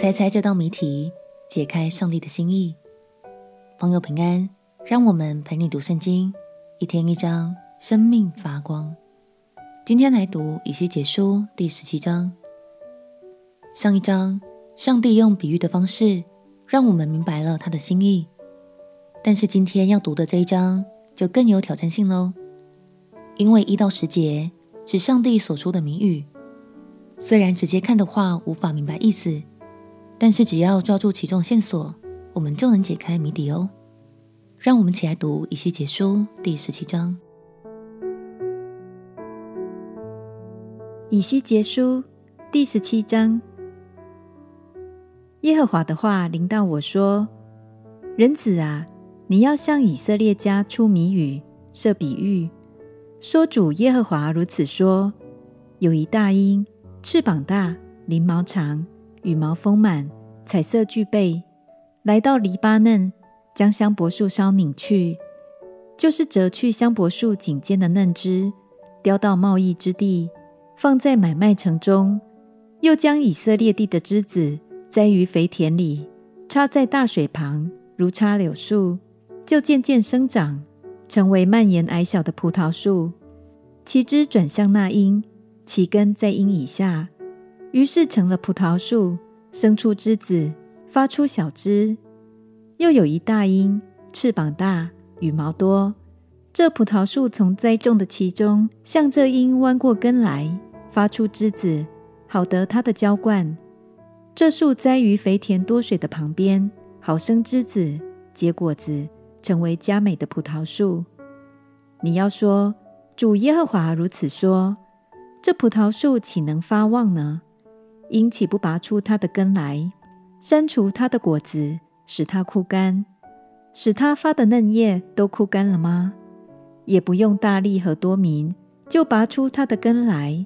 猜猜这道谜题，解开上帝的心意。朋友平安，让我们陪你读圣经，一天一章，生命发光。今天来读以西结书第十七章。上一章，上帝用比喻的方式，让我们明白了他的心意。但是今天要读的这一章，就更有挑战性喽，因为一到十节是上帝所说的谜语。虽然直接看的话无法明白意思，但是只要抓住其中线索，我们就能解开谜底哦。让我们起来读以西结书第十七章。以西结书第十七章，耶和华的话临到我说：“人子啊，你要向以色列家出谜语，设比喻，说主耶和华如此说：有一大鹰。”翅膀大，翎毛长，羽毛丰满，彩色俱备，来到黎巴嫩，将香柏树梢拧去，就是折去香柏树颈间的嫩枝，叼到贸易之地，放在买卖城中；又将以色列地的枝子栽于肥田里，插在大水旁，如插柳树，就渐渐生长，成为蔓延矮小的葡萄树，其枝转向那鹰。其根在阴以下，于是成了葡萄树，生出枝子，发出小枝。又有一大鹰，翅膀大，羽毛多。这葡萄树从栽种的其中，向这鹰弯过根来，发出枝子，好得它的浇灌。这树栽于肥田多水的旁边，好生枝子，结果子，成为佳美的葡萄树。你要说，主耶和华如此说。这葡萄树岂能发旺呢？因岂不拔出它的根来，删除它的果子，使它枯干，使它发的嫩叶都枯干了吗？也不用大力和多民，就拔出它的根来。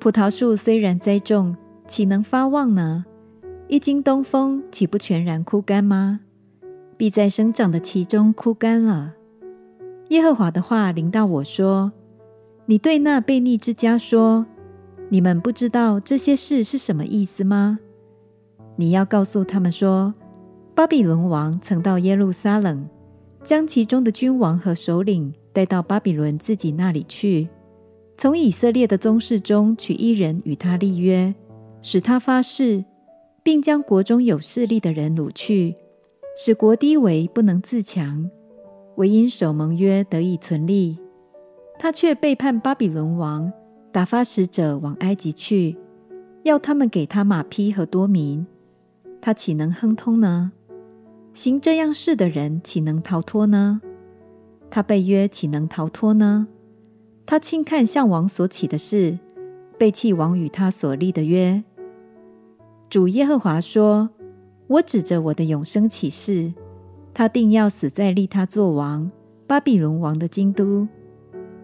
葡萄树虽然栽种，岂能发旺呢？一经东风，岂不全然枯干吗？必在生长的期中枯干了。耶和华的话临到我说。你对那悖逆之家说：“你们不知道这些事是什么意思吗？”你要告诉他们说：“巴比伦王曾到耶路撒冷，将其中的君王和首领带到巴比伦自己那里去，从以色列的宗室中取一人与他立约，使他发誓，并将国中有势力的人掳去，使国低微不能自强，唯因守盟约得以存立。”他却背叛巴比伦王，打发使者往埃及去，要他们给他马匹和多民。他岂能亨通呢？行这样事的人岂能逃脱呢？他背约岂能逃脱呢？他轻看向王所起的事，背弃王与他所立的约。主耶和华说：“我指着我的永生起誓，他定要死在立他作王巴比伦王的京都。”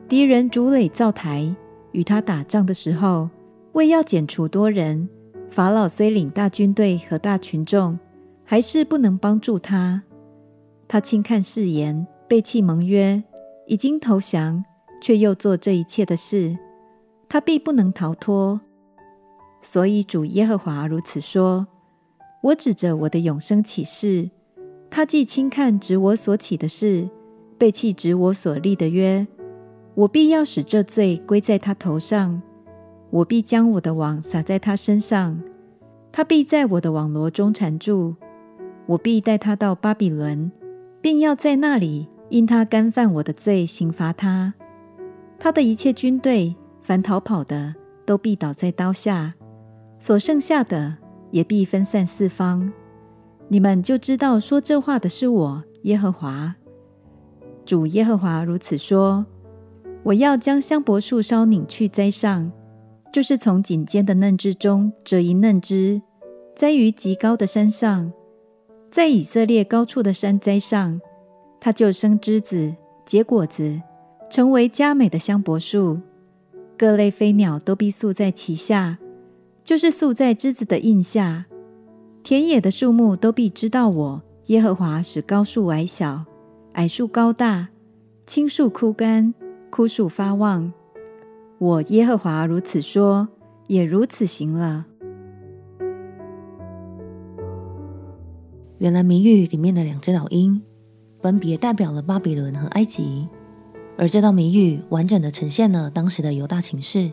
敌人筑垒造台，与他打仗的时候，为要剪除多人，法老虽领大军队和大群众，还是不能帮助他。他轻看誓言，背弃盟约，已经投降，却又做这一切的事，他必不能逃脱。所以主耶和华如此说：我指着我的永生起誓，他既轻看指我所起的事，背弃指我所立的约。我必要使这罪归在他头上，我必将我的网撒在他身上，他必在我的网罗中缠住。我必带他到巴比伦，并要在那里因他干犯我的罪刑罚他。他的一切军队，凡逃跑的，都必倒在刀下；所剩下的，也必分散四方。你们就知道说这话的是我耶和华。主耶和华如此说。我要将香柏树梢拧去栽上，就是从颈间的嫩枝中折一嫩枝，栽于极高的山上，在以色列高处的山栽上，它就生枝子、结果子，成为佳美的香柏树。各类飞鸟都必宿在其下，就是宿在枝子的荫下。田野的树木都必知道我耶和华使高树矮小，矮树高大，青树枯干。枯树发旺，我耶和华如此说，也如此行了。原来谜语里面的两只老鹰，分别代表了巴比伦和埃及，而这道谜语完整的呈现了当时的犹大情势。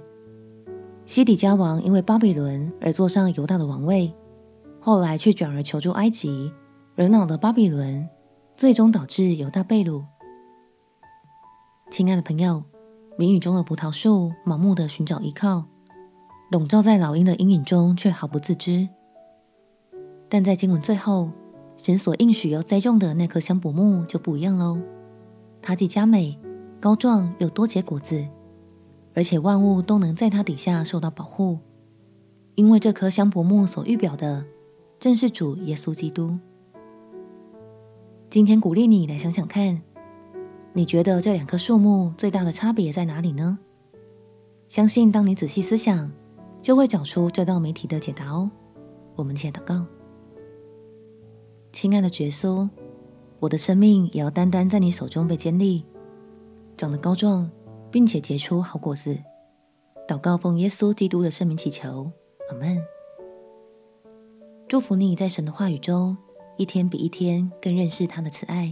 西底家王因为巴比伦而坐上犹大的王位，后来却转而求助埃及，惹恼了巴比伦，最终导致犹大被掳。亲爱的朋友，谜语中的葡萄树盲目的寻找依靠，笼罩在老鹰的阴影中，却毫不自知。但在经文最后，神所应许要栽种的那棵香柏木就不一样喽。它既佳美、高壮又多结果子，而且万物都能在它底下受到保护，因为这棵香柏木所预表的正是主耶稣基督。今天鼓励你来想想看。你觉得这两棵树木最大的差别在哪里呢？相信当你仔细思想，就会找出这道谜题的解答哦。我们且祷告：亲爱的耶稣，我的生命也要单单在你手中被建立，长得高壮，并且结出好果子。祷告奉耶稣基督的圣名祈求，阿门。祝福你在神的话语中，一天比一天更认识他的慈爱。